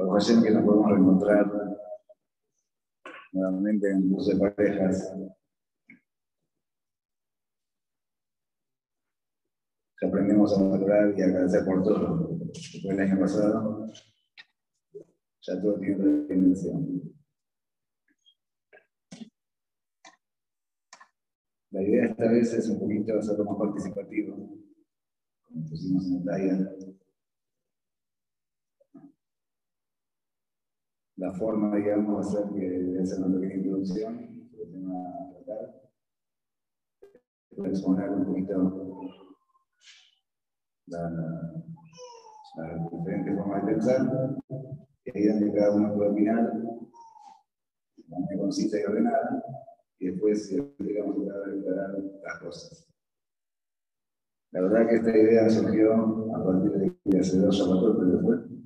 Por ocasión que nos podemos reencontrar nuevamente en curso de parejas. Ya aprendimos a valorar y agradecer por todo. Después del año pasado, ya todo tiene otra dimensión. La idea esta vez es un poquito hacerlo más participativo, como pusimos en la talla. La forma, digamos, va a ser que ser una pequeña introducción el tema a tratar. Voy a exponer un poquito las la diferentes formas de pensar, y ahí donde cada uno puede opinar, de manera concisa y y después digamos a declarar las cosas. La verdad que esta idea surgió a partir de que hace dos zapatos, pero después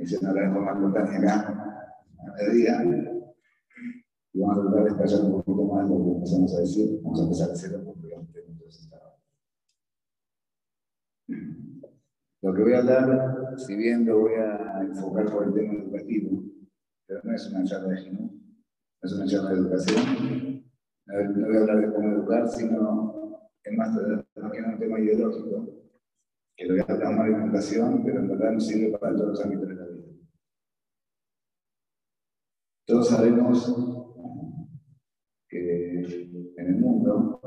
me hicieron hablar en forma espontánea acá a mediodía y vamos a tratar de estallar un poquito más lo que empezamos a decir. Vamos a empezar a cero porque entonces estaba. Lo que voy a hablar, si bien lo voy a enfocar por el tema educativo, pero no es una charla de Ginú, es una charla de educación. No voy a hablar de cómo educar, sino es más, más que un tema ideológico, que lo voy a llamar de educación, pero en verdad no sirve para todos los ámbitos de la vida. Todos sabemos que en el mundo,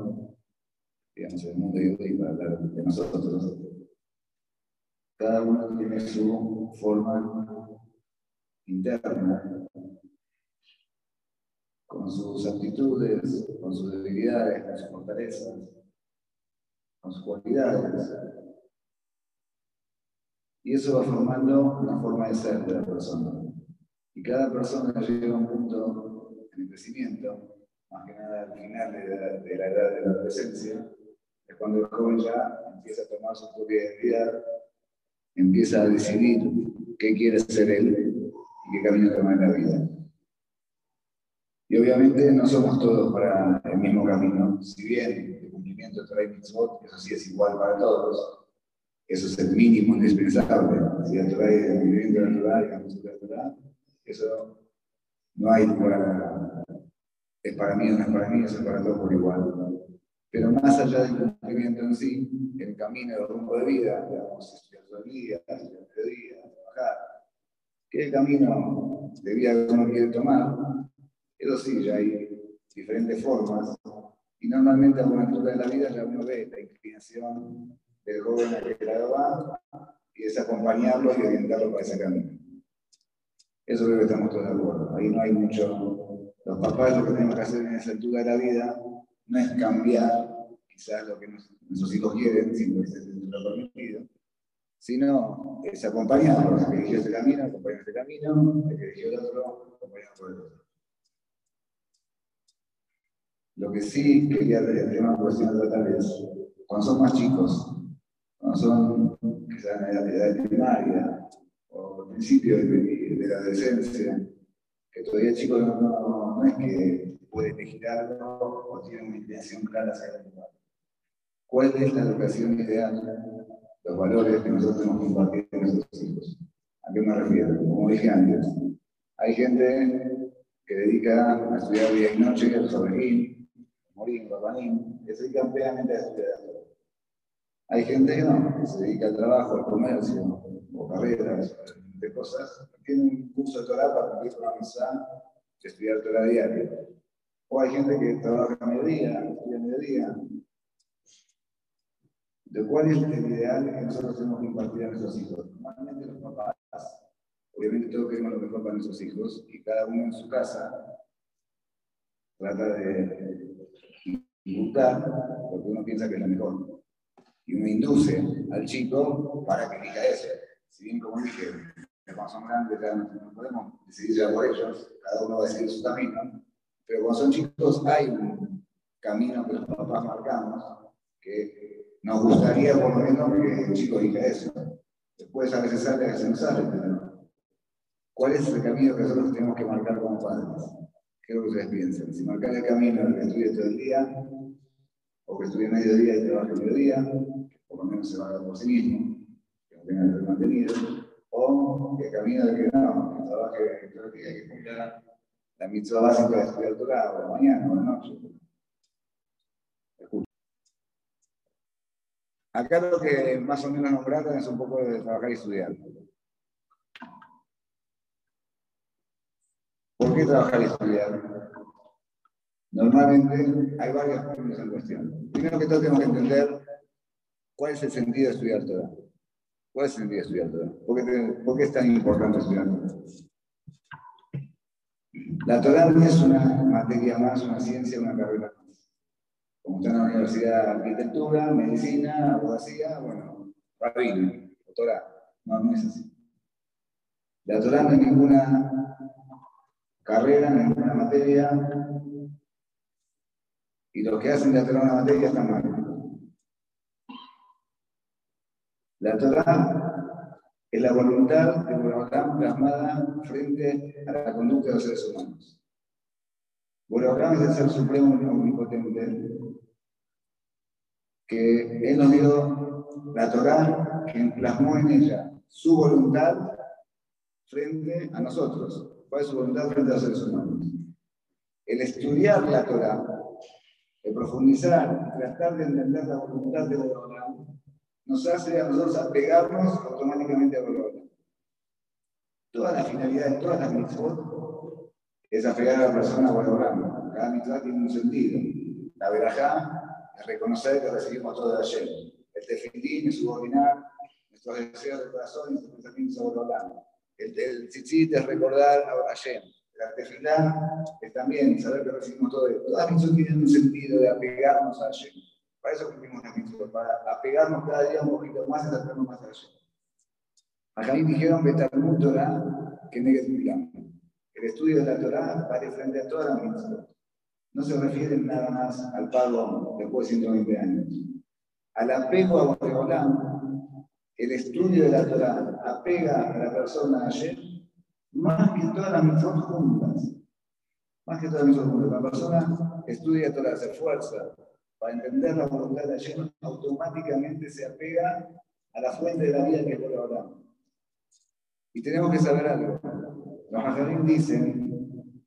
digamos, en el mundo hoy, para hablar de nosotros, cada uno tiene su forma interna con sus aptitudes, con sus debilidades, con sus fortalezas, con sus cualidades. Y eso va formando una forma de ser de la persona. Y cada persona llega a un punto en el crecimiento, más que nada al final de la, edad de la adolescencia, es cuando el joven ya empieza a tomar su propia identidad, empieza a decidir qué quiere ser él y qué camino tomar en la vida. Y obviamente no somos todos para el mismo camino. Si bien el cumplimiento de y Mitzvot, eso sí es igual para todos, eso es el mínimo indispensable. Si la Torah el cumplimiento de la Torah y la música de la Torah, eso no hay para, es para mí o no es para mí, eso es para todos por igual. Pero más allá del cumplimiento en sí, el camino, el rumbo de vida, digamos, estudiar todo el día, estudiar mediodía, trabajar, ¿qué es el camino de vida que uno quiere tomar? Eso sí, ya hay diferentes formas. Y normalmente a una altura de la vida ya uno ve la inclinación del joven a que lado va y es acompañarlo y orientarlo para ese camino. Eso creo que estamos todos de acuerdo. Ahí no hay mucho. Los papás lo que tenemos que hacer en esa altura de la vida no es cambiar quizás lo que nuestros hijos quieren, sin que esté lo permitido, sino es acompañarlos. Que eligió ese camino, acompañar ese camino, el que eligió el otro, acompañar por el otro. Lo que sí quería el tema cuestión a tratar es, cuando son más chicos, cuando son quizás en la edad primaria o principio de, la adolescencia, que todavía el chico no, no, es que puede elegir algo o tiene una intención clara hacia el lugar. ¿Cuál es la educación ideal? Los valores que nosotros tenemos que con nuestros hijos. ¿A qué me refiero? Como dije antes, hay gente que dedica a estudiar día y noche, a sobrevive, Morín, Papanín, que se dedican plenamente a estudiar. Hay gente que no, que se dedica al trabajo, al comercio, o carreras, de cosas, tiene un curso de Torah para cumplir con la misa, estudiar Torah diario. O hay gente que trabaja a mediodía, estudia a mediodía. ¿De cuál es el ideal que nosotros tenemos que impartir a nuestros hijos? Normalmente los papás, obviamente todos queremos lo mejor para nuestros hijos, y cada uno en su casa trata de buscar lo que uno piensa que es lo mejor. Y uno induce al chico para que diga eso. Bien, como dije, cuando son grandes no podemos decidir ya por ellos, cada uno va a decidir su camino, pero cuando son chicos hay un camino que los papás marcamos que nos gustaría por lo menos que el chico diga eso. Después a veces sale, a veces no sale, pero ¿cuál es el camino que nosotros tenemos que marcar como padres? ¿Qué es lo que ustedes piensan? Si marcar el camino que estudie todo el día, o que estudie mediodía y trabaje mediodía, por lo menos se valga por sí mismo, que tenga que ser mantenido, o que camino de que no, que trabaje todo el día, que cumpla la mitzvah básica de estudiar Torah, o la mañana, o la noche. Acá lo que más o menos nombraron es un poco de trabajar y estudiar. ¿Por qué trabajar y estudiar? Normalmente hay varios puntos en cuestión. Primero que todo tenemos que entender cuál es el sentido de estudiar Torah. ¿Cuál es el sentido de estudiar Torah? ¿Por qué, es tan importante estudiar? La Torah no es una materia más, una ciencia, una carrera más. Como está en la universidad arquitectura, medicina, abogacía, bueno, rabino, Torah. No, no es así. La Torah no es ninguna carrera, ninguna materia, y los que hacen de la Torah una materia están mal. La Torah es la voluntad de Borahotam plasmada frente a la conducta de los seres humanos. Borahotam es el ser supremo omnipotente que Él nos dio la Torah que plasmó en ella su voluntad frente a nosotros. ¿Cuál es su voluntad frente a los seres humanos? El estudiar la Torah el profundizar, tratar de entender la voluntad de Borolam, nos hace a nosotros apegarnos automáticamente a Borolam. Toda la finalidad de todas las mitzvot es apegar a la persona a Borolam. Cada mitzvah tiene un sentido. La verajá es reconocer que recibimos todo de ayer. El tefilín es subordinar nuestros deseos del corazón y nuestros pensamientos a Borolam. El, el tzitzit es recordar a Hashem. La tefilá es también saber que recibimos todo. Todas las mitzvot tienen un sentido de apegarnos a Hashem. Para eso cumplimos las mitzvot, para apegarnos cada día un poquito más y acercarnos más a Hashem. Acá dijeron Betalmud Torah que Negetulam. El estudio de la Torah vale frente a todas las mitzvot. No se refiere nada más al pago después de 120 años. Al apego a Boreolam, el estudio de la Torah apega a la persona a Hashem más que todas las mitzvot juntas. Más que todas las mitzvot juntas. La persona estudia toda hace fuerza para entender la voluntad de Hashem, automáticamente se apega a la fuente de la vida que es ahora. Y tenemos que saber algo. Los Maharim dicen,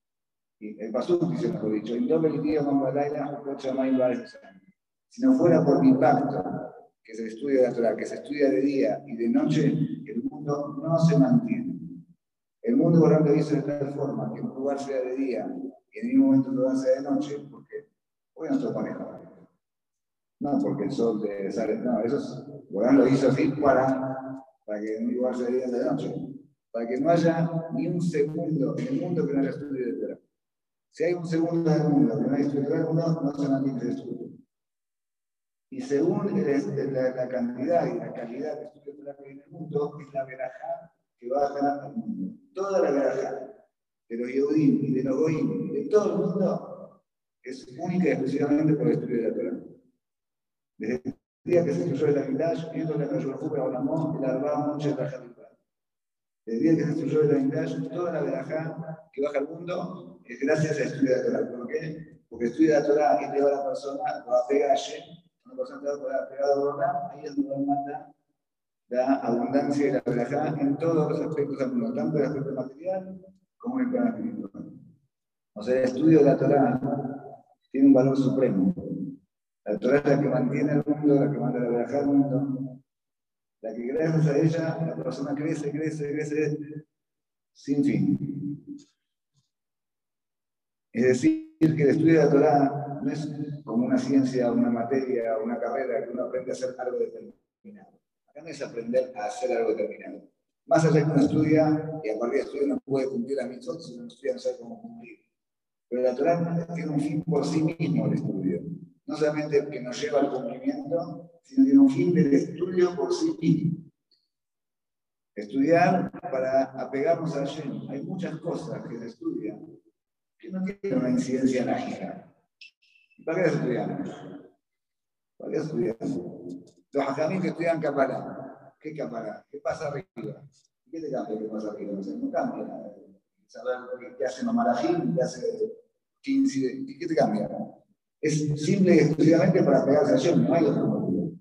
y el Pasuk dice mejor dicho, si no fuera por mi pacto, que se estudia de la Torah, que se estudia de día y de noche, el mundo no se mantiene. El mundo volando dice de tal forma que un lugar sea de día y en ningún momento lugar sea de noche, porque hoy no se maneja. No, porque el sol de sale. No, eso es, lo hizo así para, para que en un lugar de día de noche. Para que no haya ni un segundo en el mundo que no haya estudio de Torah. Si hay un segundo en el mundo que no haya estudio de Torah, no se mantiene ese estudio. Y según la, la, cantidad y la calidad de estudio de Torah que hay en el mundo, es la verajá que baja al mundo. Toda la gracia de los Yehudim y de los Goim, de todo el mundo, es única y exclusivamente por el estudio de la Torah. Desde el día que se destruyó el Amidash, viendo la Kayu Bajú para Olamón, el Arba Mucha Desde el día que se destruyó el Amidash, toda la verajá que baja al mundo es gracias al estudio de la Torah. ¿Por qué? Porque estudia la Torah y lleva a la persona, lo apega a Hashem, una persona está apegada a Olamón, ahí es donde manda la abundancia y la verajá en todos los aspectos del mundo, tanto en el aspecto material como en el plano espiritual. O sea, el estudio de la Torah tiene un valor supremo. La Torah es la que mantiene el mundo, la que manda la al mundo, la que gracias a ella la persona crece, crece, crece sin fin. Es decir, que el estudio de la Torah no es como una ciencia, una materia, una carrera que uno aprende a hacer algo determinado no es aprender a hacer algo determinado. Más allá que uno estudia y a partir de estudio no puede cumplir mis otros, si uno estudia no sabe cómo cumplir. Pero la Torah tiene un fin por sí mismo el estudio. No solamente que nos lleva al cumplimiento, sino tiene un fin del estudio por sí mismo. Estudiar para apegarnos a Hashem. Hay muchas cosas que se estudian que no tienen una incidencia mágica. ¿Para qué estudiamos? ¿Para qué estudiamos? Los hajamim que estudian Kabbalah. ¿Qué Kabbalah? ¿Qué pasa arriba? ¿Qué te cambia qué pasa arriba? No, cambia. Saber qué hace Mamarajim, qué hace ¿Qué te cambia? Es simple y exclusivamente para pegarse a Shem. No hay otro motivo.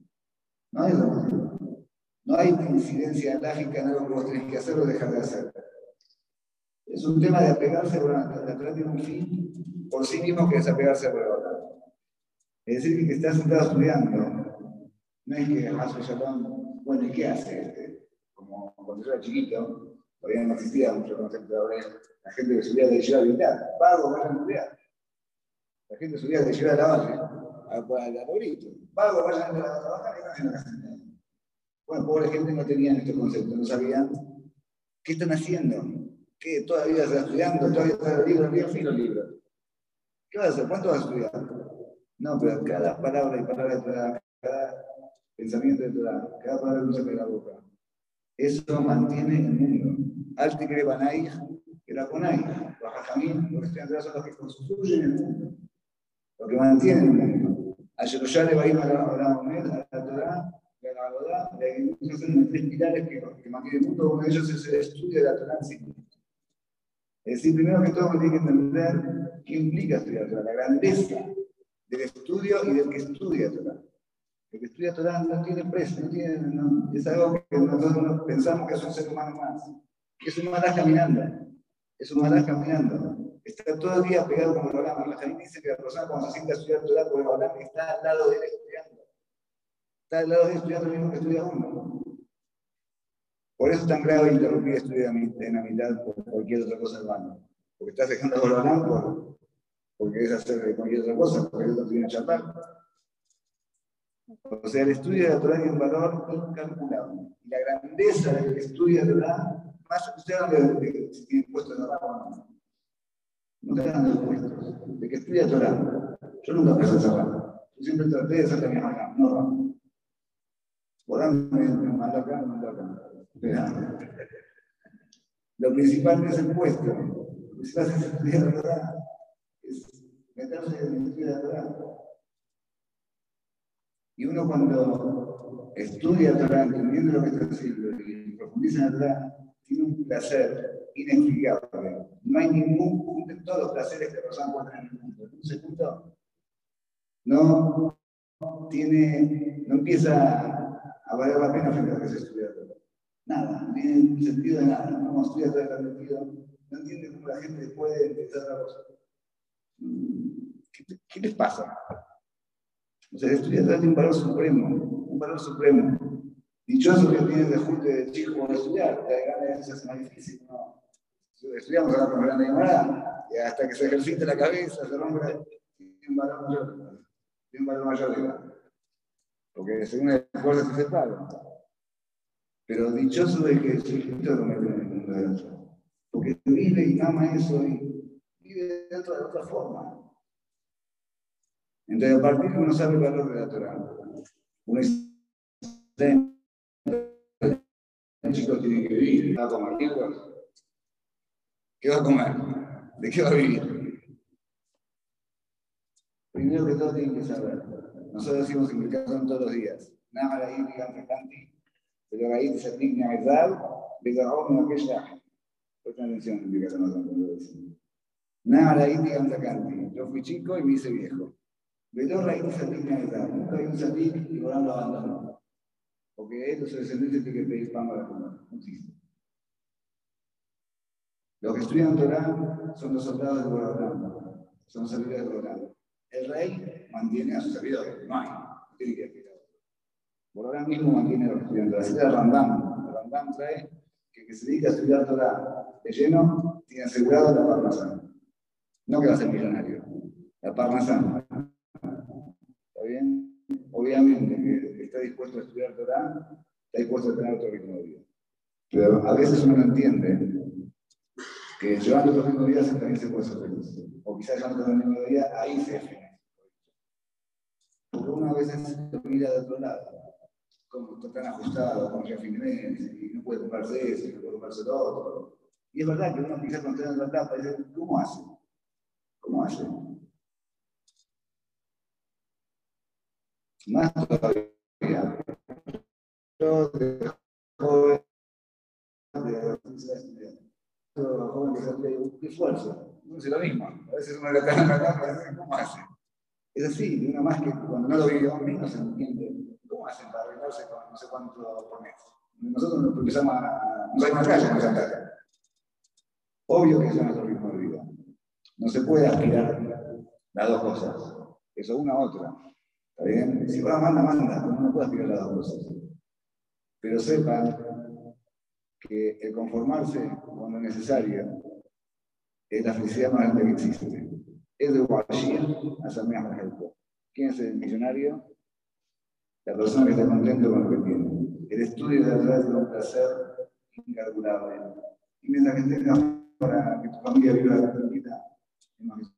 No hay otro motivo. No hay una incidencia lógica en algo que vos tenés que hacer o dejar de hacer. Es un tema de apegarse, bueno, la Torah tiene un fin por sí mismo que es apegarse a la Es decir, que estás sentado estudiando. No es que hace Shalom, bueno, ¿y qué hace? Este? Como cuando yo era chiquito, todavía no existía mucho concepto de la gente que subía de a militar. Pago, vayan a estudiar. La gente subía de Yeshiva a la base, al arbolito. Pago, vayan a trabajar y no hacen la. Bueno, pobre gente no tenían estos conceptos, no sabían qué están haciendo. ¿Qué? ¿Todavía estás estudiando? ¿Todavía estás el libro? ¿Qué fin los libros? ¿Qué vas a hacer? ¿Cuánto vas a estudiar? No, pero cada palabra y palabra de cada pensamiento de Torah, cada palabra que usa de la boca, eso mantiene el mundo. Banai, que la ponai, los estudiantes son los que construyen el mundo, los que mantienen el mundo. Ayer ya le va a ir a la Torah la Agodá, la son tres pilares que, que mantienen el mundo, uno de ellos es el estudio de la Torah en sí. Es decir, primero que todo, tiene que entender qué implica estudiar Torah, la grandeza del estudio y del que estudia Torah. El que estudia Torah no tiene precio, no tiene, no, es algo que nosotros pensamos que es un ser humano más. Es un malaj caminando, es un malaj caminando. Está todo el día pegado con el Olam. La gente dice que la persona cuando se siente a estudiar Torah por el Olam está al lado de él estudiando. Está al lado de él estudiando lo mismo que estudia uno. Por eso es tan grave interrumpir el estudio en la mitad por cualquier otra cosa hermano. Porque estás dejando de hablar por, porque querés hacer cualquier otra cosa, porque no tiene charlar. O sea, el estudio de la Torah tiene un valor incalculable. Y la grandeza del estudio de la Torah, más ustedes de que si tienen puesto en la Torah. No te dan los puestos. De que estudia Torah. Yo nunca pensé cerrar. Yo siempre traté de hacer la misma no rama. Por me manda acá, me manda acá. Lo principal no es el puesto, lo principal es estudiar la verdad, es meterse en el estudio de. Y uno cuando estudia Torah, entendiendo lo que está haciendo y profundiza en Torah, tiene un placer inexplicable. No hay ningún todos los placeres que nos encuentran en el mundo. ¿No se punto? No tiene, no empieza a valer la pena frente a que se estudia la. Nada, no tiene sentido de nada. No estudia todo el sentido. No entiende cómo la gente puede empezar a cosa. ¿Qué, ¿Qué, les pasa? O sea, estudiar tiene un valor supremo, un valor supremo. Dichoso que tiene de de chico para estudiar, te gana eso es más difícil, ¿no? Estudiamos ahora con gran demorada, y hasta que se ejercite la cabeza, se rompe, tiene un valor mayor, tiene un valor mayor, porque según el esfuerzo que se paga. Pero dichoso de que su hijito lo mete en el mundo de otro. Porque vive y ama eso y vive de otra, de otra forma. Entonces, a partir de que uno sabe el valor de la Torah, uno dice, el chico tiene que vivir. ¿Va a comer mierda? ¿Qué va a comer? ¿De qué va a vivir? Primero que todo tienen que saber. Nosotros decimos implicación todos los días. Nada la híbrica frecuente, pero la se digna a verdad, de cada uno que ya. Presten atención, implicación no cuando lo decimos. Nada la híbrica frecuente. Yo fui chico y me hice viejo. Vedor la híbrica se digna a verdad. Nunca hay un salir y volando abandono. Porque estos descendientes tienen que pedir pan para comer. No existe. Los que estudian Torah son los soldados de Borán. Son los servidores de Borán. El rey mantiene a sus servidores. No hay. No tiene que por ahora mismo mantiene a los estudiantes. Así de Rambam. Rambam trae que que se dedica a estudiar Torah de lleno tiene asegurado la parnasá. No que va a ser millonario. La parnasá. ¿Está bien? Obviamente está dispuesto a estudiar Torah, está dispuesto a tener otro ritmo de vida. Pero a veces uno no entiende que llevando otro ritmo de vida también se puede ser feliz. O quizás llevando otro ritmo de vida, ahí se es feliz. Porque uno a veces mira de otro lado como está tan ajustado, como ya fin de mes, y no puede comprarse eso, y no puede comprarse lo otro. Y es verdad que uno quizás cuando está en la etapa dice, ¿cómo hace? ¿Cómo hace? Más todavía. Esfuerzo. No es lo mismo. A veces uno le en la etapa ¿cómo? Es así, uno más que cuando no lo aún no se entiende. ¿Cómo hacen para arreglarse con no sé cuánto por mes? Nosotros empezamos a. No hay una calle en Santa Obvio que eso es nuestro ritmo de vida. No se puede aspirar las dos cosas. Eso una a otra. ¿Está bien? Si manda, manda. No puede aspirar las dos cosas. Pero sepan que el conformarse cuando es necesario es la felicidad más grande que existe. Es de a Samia ¿Quién es el millonario? La persona que está contento con lo que tiene. El estudio de verdad es un placer incalculable. Y mientras que tengas para que tu familia viva tranquila, es más.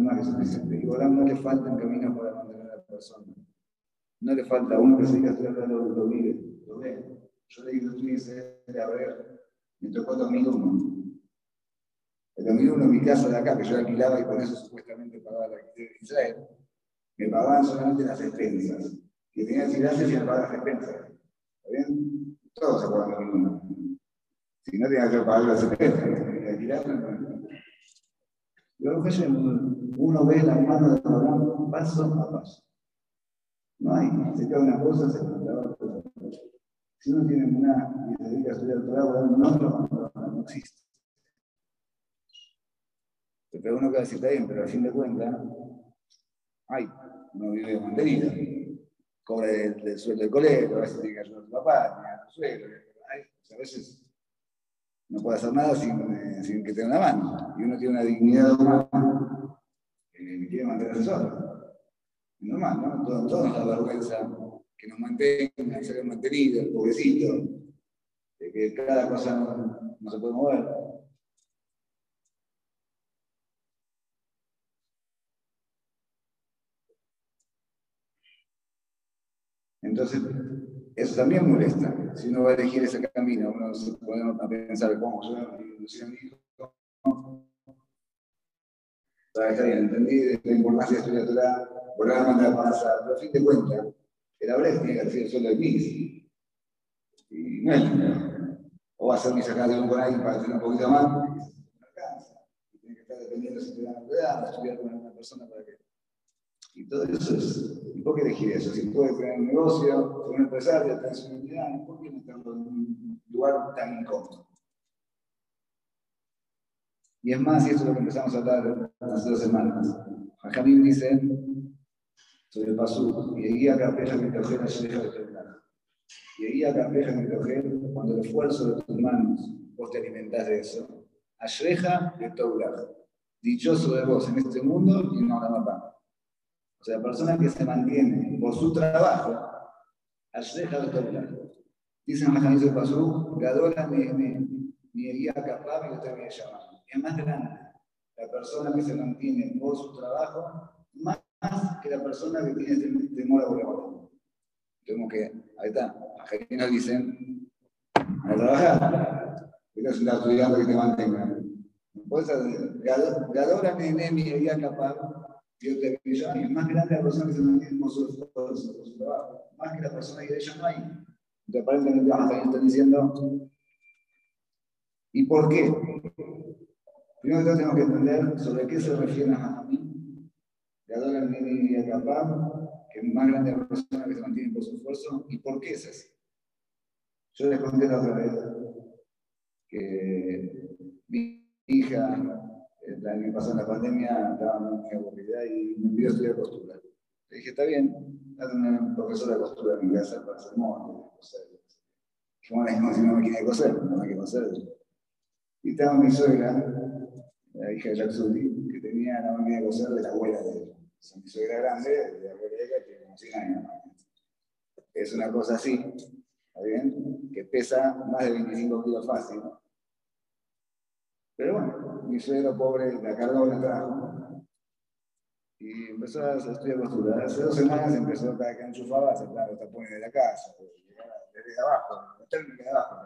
Y no le faltan caminos para mantener a la persona. No le falta uno que se diga estoy hablando lo vive, lo ve. Yo leí los tweets de a ver, me tocó 2001. El 2001 en mi casa de acá, que yo alquilaba y por eso supuestamente pagaba la de Israel, me pagaban solamente las expensas. Que tenía que ir y me pagaban las expensas. ¿Está bien? Todos se acuerdan de 2001. Si no tenía que pagar las expensas, tenía que alquilar. Luego uno ve la mano de Abraham paso a paso. No hay, se queda una cosa, se queda otra. Si uno tiene una y se dedica a estudiar el Torah, no, no, no existe. Pero uno que decir, está bien, pero al fin de cuentas, ay, uno vive de mantenida. Cobra el, sueldo del colegio, a veces tiene que ayudar a su papá, tiene a su suegro. a veces no puede hacer nada sin, eh, sin, que tenga una mano. Y uno tiene una dignidad humana que quiere mantenerse solo. Es normal, ¿no? Todos, todos nos da vergüenza que nos mantengan, ser mantenidos, el pobrecito, de que cada cosa no, se puede mover. Entonces, eso también molesta. Si uno va a elegir ese camino, uno se puede pensar, ¿cómo yo no a mi hijo? Está entendí la importancia de estudiar Torah, volver a mandar pasar, pero a fin de cuentas, el Abres tiene que recibir el sueldo de mis. Y no es. O va a hacer mis sacadas con alguien para tener un poquito más, no alcanza. Y tiene que estar dependiendo si te dan o estudiar con una persona para que. Y todo eso es. ¿Y por qué elegir eso? Si puedes tener un negocio, ser un empresario, tener su identidad, ¿por qué meterlo en un lugar tan incómodo? Y es más, y eso es lo que empezamos a hablar hace dos semanas. Jamín dice sobre el pasú, y guía campeja mi tojera deja de. Y guía campeja mi tojera, cuando el esfuerzo de tus manos vos te alimentás de eso. Ashreja de Taulah. Dichoso de vos en este mundo y no la mapa. O sea, la persona que se mantiene por su trabajo, Ashreja de Taulah. Dicen la camisa de pasú, me, me guía capaz y usted me llama. Es más grande la persona que se mantiene por su trabajo, más que la persona que tiene temor a volar. Tengo que, ahí está, a nos dicen, a trabajar, no es un estudiante que te mantenga. Hacer, Gadora Nenemi y capaz, Dios te brilla, y es más grande la persona que se mantiene por su trabajo, más que la persona que de ella no hay. Entonces, aparentemente, están diciendo, ¿y por qué? Primero tenemos que entender sobre qué se refiere a mí Gadol Mini y capaz, que es más grande la persona que se mantiene por su esfuerzo, ¿y por qué es así? Yo les conté la otra vez que mi hija, el año pasado en la pandemia, estaba muy aburrida y me pidió estudiar costura. Le dije, está bien, date una profesora de costura en mi casa para hacer moda, coser. Dije, bueno, si no me quiere coser, no me quiere coser. Y estaba mi suegra, la hija de Jack Sully, que tenía la máquina de coser de la abuela de ella mi suegra grande, de abuela tiene como 100 años. Es una cosa así, ¿está bien? Que pesa más de 25 kilos fácil. Pero bueno, mi suegro pobre la cargó el trabajo. Y empezó a estudiar costura. Hace dos semanas empezó cada que enchufaba a sacar los tapones de la casa, desde abajo, de abajo.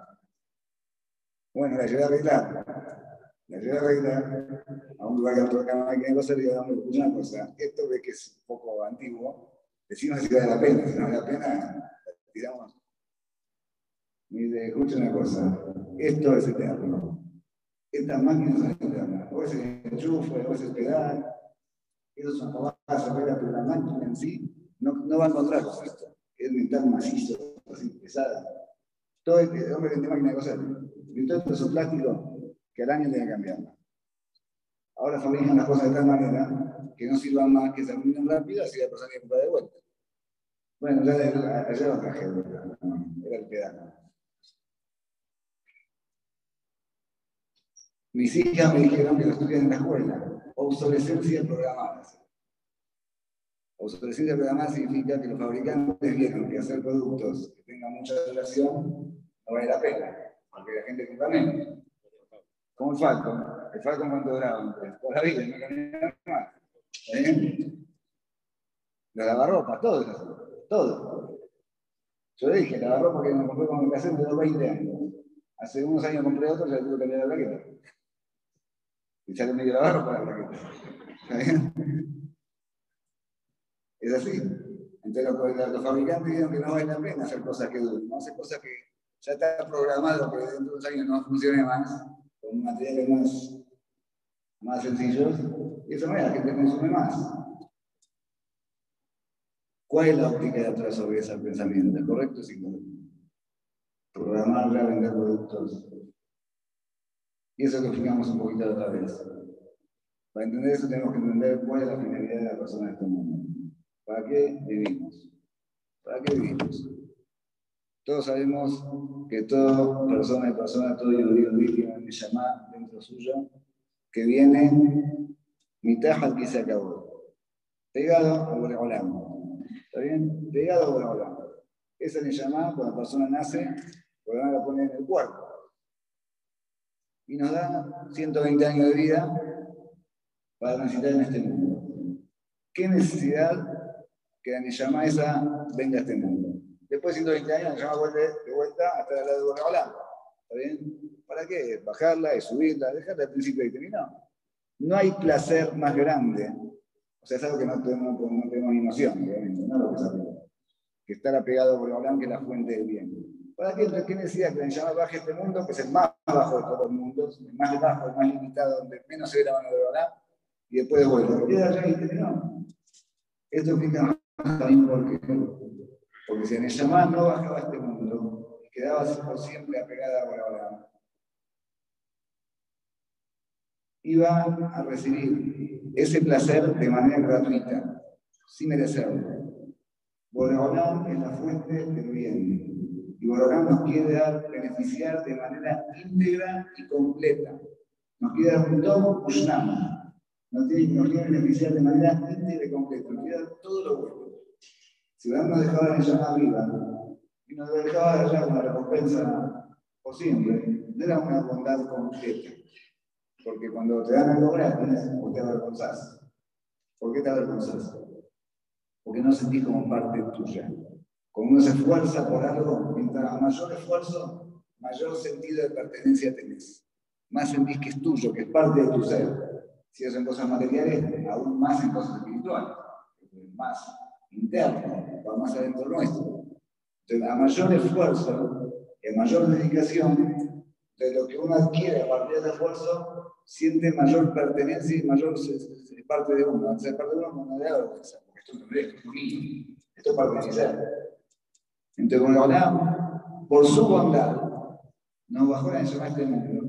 Bueno, la llevé a arreglar la ayuda a arreglar a un lugar que no toca máquina de coser y digo, una cosa, esto ve que es un poco antiguo, decimos si vale la pena, si no vale la pena, tiramos. Me dice, escucha una cosa, esto es eterno. Estas máquinas son eternas. O es enchufe, o es pedal, esos son vas a ver, pero la máquina en sí no, no va a encontrar con esto. Es tan macizo, así pesada. Todo el hombre que tiene máquina de coser. Y todo esto es un plástico que al año tiene que cambiar. Ahora fabrican las cosas de tal manera que no sirvan más, que se terminen rápido, así la persona tiene que comprar de vuelta. Bueno, ya ayer lo traje, era el pedazo. Mis hijas me dijeron que lo estudian en la escuela. Obsolescencia programada. Obsolescencia programada significa que los fabricantes vieron que hacer productos que tengan mucha duración no vale la pena, porque la gente compra menos. El Falcon. El Falcon cuánto duraba Toda la vida, no cambiaba más. ¿Eh? Los lavarropas, todo eso. Todo. Yo le dije, lavarropa que me compré con el cassette de 20 años. Hace unos años compré otro, ya tuve que cambiar la plaqueta. Y sale medio lavarropa la plaqueta. ¿Está? Es así. Entonces los, los fabricantes dijeron que no vale la hacer cosas que duren, no hacer cosas que ya está programado que dentro de unos años no funcione más, con materiales más, más sencillos, y eso es, la gente consume más. ¿Cuál es la óptica de atrás sobre ese pensamiento? ¿Es correcto o incorrecto? Programarle a vender productos. Y eso lo explicamos un poquito otra vez. Para entender eso tenemos que entender cuál es la finalidad de la persona en este mundo. ¿Para qué vivimos? ¿Para qué vivimos? Todos sabemos que toda persona y persona, todo yudí tiene un llama dentro suyo, que viene mitad al que se acabó. Pegado a Boreolam. ¿Está bien? Pegado a Boreolam. Esa le cuando la persona nace, Boreolam la pone en el cuerpo. Y nos da 120 años de vida para transitar en este mundo. ¿Qué necesidad que la llama esa venga a este mundo? Después de 120 años, la vuelve de vuelta hasta la de Boreolam. ¿Está bien? ¿Para qué? Bajarla y subirla, dejarla al principio y terminó. No hay placer más grande. O sea, es algo que no tenemos, no tenemos ni noción, obviamente, no lo que sabemos. Que estar apegado por Boreolam, que es la fuente del bien. ¿Para qué? ¿Qué necesidad que la llama baje este mundo, que es el más bajo de todos los mundos, el más bajo, el más limitado, donde menos se ve la mano de y después vuelve? Queda allá y terminó. Esto explica también por qué porque si en el no bajaba este mundo y quedaba por siempre apegada a Boreolam, iba a recibir ese placer de manera gratuita, sin merecerlo. Boreolam es la fuente del bien. Y Boreolam nos quiere dar, beneficiar de manera íntegra y completa. Nos quiere dar un todo Ushnam. Nos, nos quiere beneficiar de manera íntegra y completa. Nos quiere dar todo lo bueno. Si Abraham nos dejaba de llamar viva y nos dejaba de hallar una recompensa por siempre, no era una bondad completa. Porque cuando te dan algo gratis, vos te avergonzás. ¿Por qué te avergonzás? Porque no sentís como parte tuya. Cuando uno se esfuerza por algo, mientras mayor esfuerzo, mayor sentido de pertenencia tenés. Más sentís que es tuyo, que es parte de tu ser. Si es en cosas materiales, aún más en cosas espirituales. Más interno, va más adentro nuestro. Entonces, a mayor esfuerzo y a mayor dedicación, de lo que uno adquiere a partir de esfuerzo, siente mayor pertenencia y mayor parte de uno. Ser parte de uno no da vergüenza, porque esto no es, esto es mío, esto es parte de mi ser. Entonces, cuando hablamos, por su bondad, nos bajó en este mundo,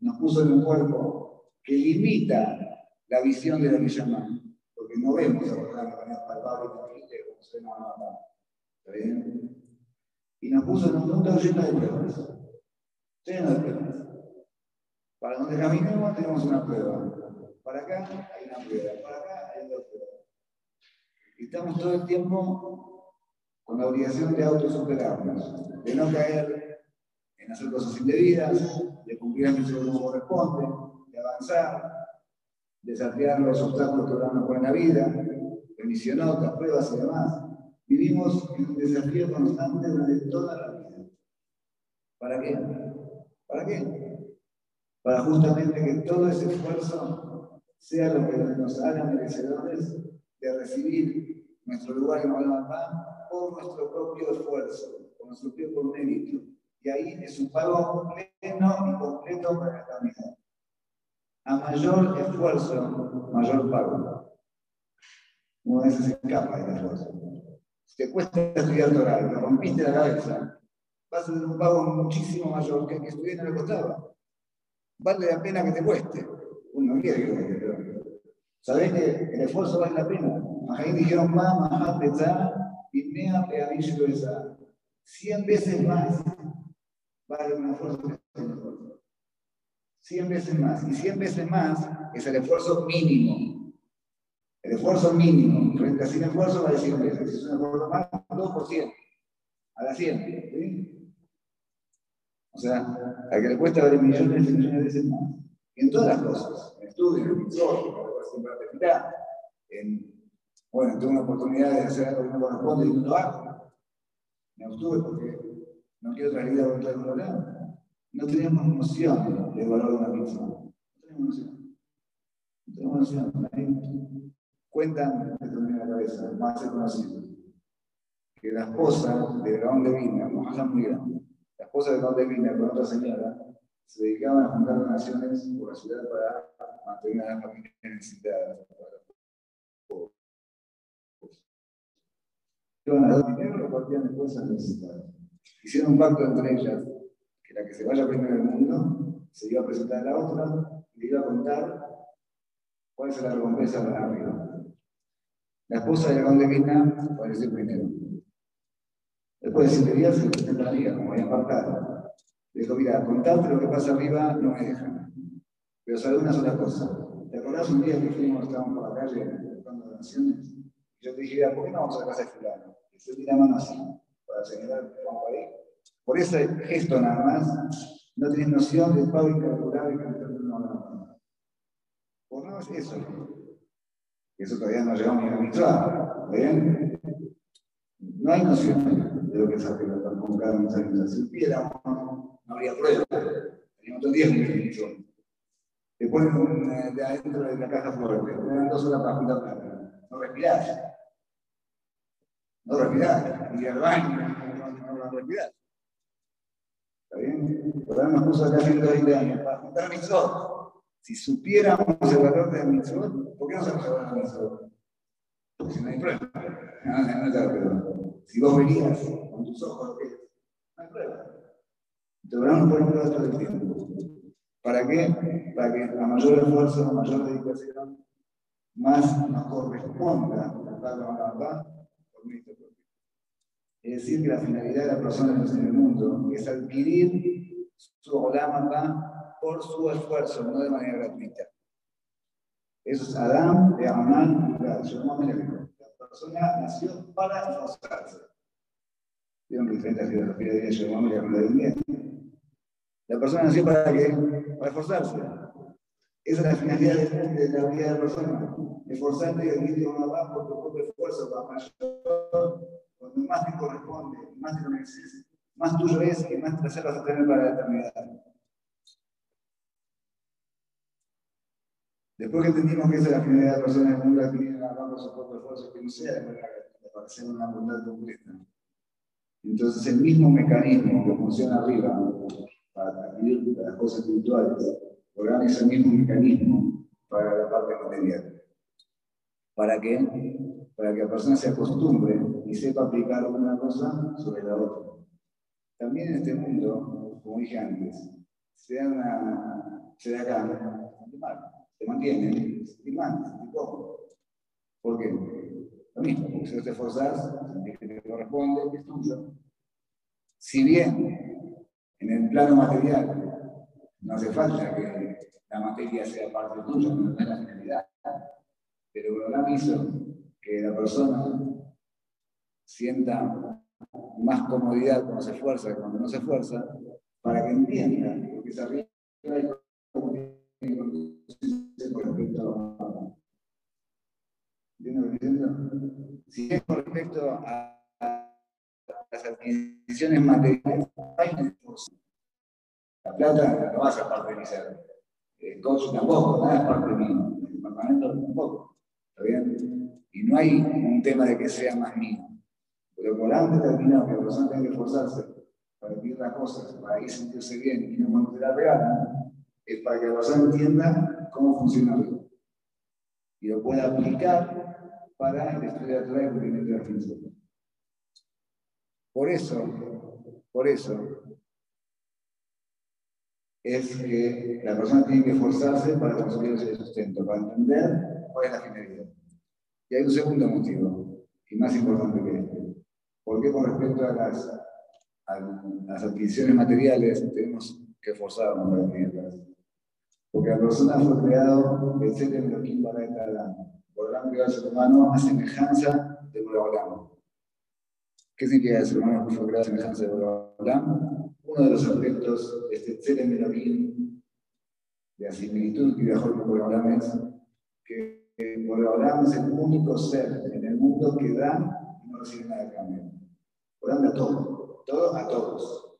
nos puso en un cuerpo que limita la visión de lo que llamamos, porque no vemos a de manera palpable Y nos puso en un mundo lleno de pruebas. Lleno de pruebas. Para donde caminemos tenemos una prueba. Para acá hay una prueba. Para acá hay otra prueba. Y estamos todo el tiempo con la obligación de autosuperarnos, de no caer en hacer cosas indebidas, de cumplir las misiones como corresponde, de avanzar, de desafiar los obstáculos que nos ponen en la vida, emisionotas, pruebas y demás, vivimos en un desafío constante durante toda la vida. ¿Para qué? ¿Para qué? Para justamente que todo ese esfuerzo sea lo que nos haga merecedores de recibir nuestro lugar en la por nuestro propio esfuerzo, por nuestro propio mérito. Y ahí es un pago pleno y completo para la vida. A mayor esfuerzo, mayor pago veces se escapa del esfuerzo. Si te cuesta estudiar Torah te rompiste la cabeza, vas a tener un pago muchísimo mayor que el que estudié no le costaba. Vale la pena que te cueste. Uno no quiere que te cueste. ¿Sabés que el esfuerzo vale la pena? Ahí dijeron, mamá, mamá, pensar, y me ha pegado esa. Cien veces más vale un esfuerzo que un esfuerzo. Cien veces más. Y cien veces más es el esfuerzo mínimo. El esfuerzo mínimo frente a sin esfuerzo vale 100 veces. Si es un esfuerzo más, 2%. A la 100. ¿sí? O sea, al que le cuesta vale millones y millones de veces más. En todas las cosas. En estudio, en siempre en bueno, tengo una oportunidad de hacer algo que no corresponde y no lo hago. Me abstuve porque no quiero trasladar a otro problema. No tenemos noción del valor de una misma. No tenemos noción. No tenemos noción. Cuentan, esto la cabeza, más conocido, que la esposa de Gaón de Vina, Mohamed muy grande, la esposa de Gaón de Vina con otra señora, se dedicaban a juntar donaciones por la ciudad para mantener a las familias necesitadas. Iban a dar dinero, repartían después a necesitados. Hicieron un pacto entre ellas, que la que se vaya primero del mundo se iba a presentar a la otra y le iba a contar cuál es la recompensa para arriba. La esposa de Conde Vina apareció primero. Después de siete días se presentaría, como habían pactado. Le dijo, mira, contarte lo que pasa arriba no me dejan. Pero sabe una sola cosa. ¿Te acordás un día que fuimos, estábamos por la calle buscando donaciones? Y yo te dije, ¿por qué no vamos a la casa de fulano? Y yo di la mano así, para señalar que vamos ahí. Por ese gesto nada más, no tenés noción del pago incalculable que me está dando la Por no es eso. Eso todavía no llegamos ni a mitzvah. ¿Ven? No hay noción de lo que es hacer con cada mitzvah. Si supiéramos, no habría prueba. Teníamos el día un Después de adentro de la caja fuerte, eran dos horas para juntar plata. No respirás. No respirás. Ni al baño, no, no, respirás. ¿Está bien? Por ahora nos puso acá 120 años para juntar mitzvot. Si supiéramos el valor de mitzvot, ¿por qué no sabemos el valor de mitzvot? Porque si no hay prueba. No, no, no, si vos venías con tus ojos, ¿qué? No hay prueba. Vamos a poner prueba todo el tiempo. ¿Para qué? Para que a mayor esfuerzo, a mayor dedicación, más nos corresponda con la verdad por mérito propio. Es decir, que la finalidad de la persona en el mundo es adquirir su olamata por su esfuerzo, no de manera gratuita. Eso es Adam de Amán La persona nació para esforzarse. Vieron diferentes filosofías de la persona nació para qué? para esforzarse. Esa es la finalidad de, la vida de la persona. Esforzarte y adquirir una paz por tu propio esfuerzo, para mayor, cuando más te corresponde, más te lo necesitas, más tuyo es y más placer vas a tener para la eternidad. Después que entendimos que esa es la finalidad de la persona, muy adquirir una paz por su propio esfuerzo, que no sea de para hacer una bondad completa. Entonces, el mismo mecanismo que funciona arriba para adquirir las cosas espirituales, programa ese mismo mecanismo para la parte material. ¿Para qué? Para que la persona se acostumbre y sepa aplicar una cosa sobre la otra. También en este mundo, como dije antes, se da, se da acá, se mantiene, se cómodo. ¿Por qué? Lo mismo, porque si no te esforzas, que te corresponde, es tuyo. Si bien en el plano material, no hace falta que la materia sea parte tuya, no es la finalidad. Pero Abraham hizo que la persona sienta más comodidad cuando se esfuerza cuando no se esfuerza, para que entienda lo que se arriba y Si es con respecto a las adquisiciones materiales. La plata no va a ser parte de mi ser. El coche tampoco, nada es parte de mí. El departamento tampoco. ¿Está bien? Y no hay un tema de que sea más mío. Pero por antes determinado que la persona tenga que esforzarse para pedir las cosas, para ir sentirse bien y no cuando te la regalan, es para que la persona entienda cómo funciona y lo pueda aplicar para el estudio de la y cumplimiento de la filosofía. Por eso, Por eso es que la persona tiene que esforzarse para conseguir ese sustento, para entender cuál es la finalidad. Y hay un segundo motivo, y más importante que este. ¿Por qué con respecto a las, a las adquisiciones materiales tenemos que esforzarnos para adquirirlas? Porque la persona fue creado, el ser en Elohim esta Por el creado al ser humano a semejanza de Boraholam. ¿Qué significa el ser humano fue creado a semejanza de Boraholam? Uno de los aspectos de este ser en Elohim, de la similitud que viajó con Boraholam es que Boraholam es el único ser en el mundo que da y no recibe nada de cambio. Boraholam da todo, todo a todos,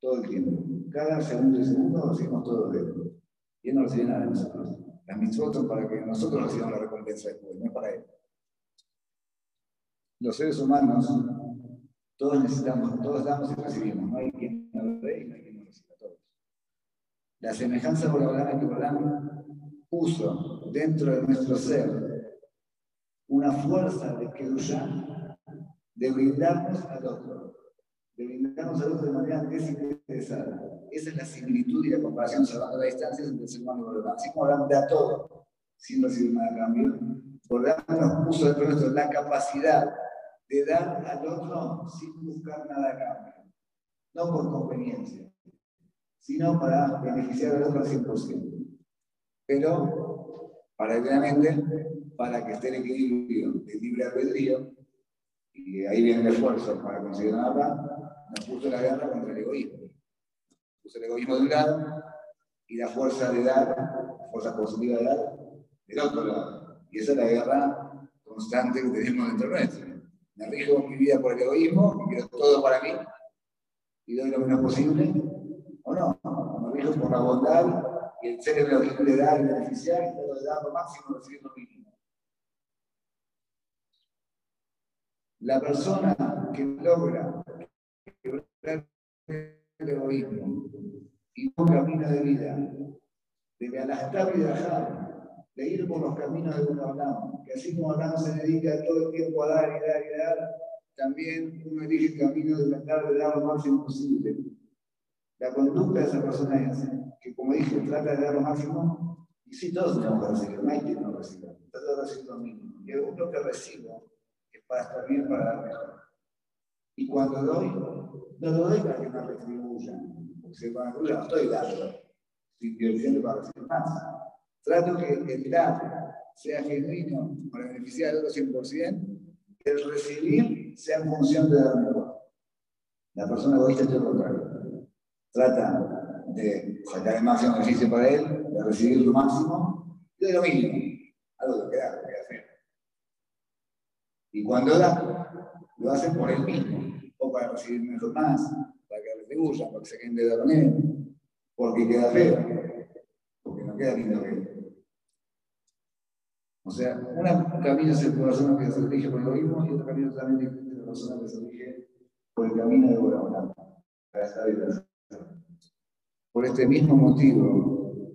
todo el tiempo. Cada segundo y segundo recibimos todo de él y él no recibe nada de nosotros. Las mitzvot para que nosotros recibamos la recompensa después, no es para él. Los seres humanos, todos necesitamos, todos damos y recibimos, no hay quien no dé y no hay quien no reciba, todos. La semejanza por la que Borán puso dentro de nuestro ser una fuerza de Kedusha de brindarnos al otro, de brindarnos al otro de manera desinteresada. Esa es la similitud y la comparación, salvando las distancias entre el ser humano y. Así como Borolán da todo sin recibir nada de cambio, Borolán nos puso dentro de nosotros la capacidad de dar al otro sin buscar nada a cambio. No por conveniencia, sino para beneficiar al otro al 100%. Pero, paralelamente, para que esté en equilibrio de libre albedrío, y ahí viene el esfuerzo para conseguir nada, nos puso la guerra contra el egoísmo el egoísmo de un lado y la fuerza de dar, la fuerza positiva de dar, del otro lado. Y esa es la guerra constante que tenemos dentro nuestro. Me rijo mi vida por el egoísmo, quiero todo para mí y doy lo menos posible, o no. Me rijo por la bondad y el ser el de dar y beneficiar y trato de dar lo máximo recibir lo mínimo. La persona que logra quebrar el egoísmo y un camino de vida, de Alajtar y Dajab, de ir por los caminos de uno hablamos, que así como hablamos se dedica todo el tiempo a dar y dar y dar, también uno elige el camino de tratar de dar lo máximo posible. La conducta de esa persona es que, como dije, trata de dar lo máximo, y si todos tenemos que recibir, no hay quien no reciba, trata de recibir lo mínimo. Y uno que recibo es para estar bien, para dar mejor. Y cuando doy, no doy para que me retribuyan, se va a no estoy dando, estoy invirtiendo para recibir más. Trato que el dar sea genuino para beneficiar al otro 100%, el recibir sea en función de dar mejor. La persona egoísta es lo contrario. Trata de sacar el máximo beneficio para él, de recibir lo máximo y de lo mínimo. Algo que queda, que queda. Y cuando da, lo hacen por él mismo, o para recibir mejor más, retribuyan, porque se queden de dormir, porque queda feo, porque no queda lindo que O sea, un camino es el corazón que se dirige por el egoísmo y otro camino totalmente es el corazón que se dirige por el camino de Boraholam, para estar Por este mismo motivo,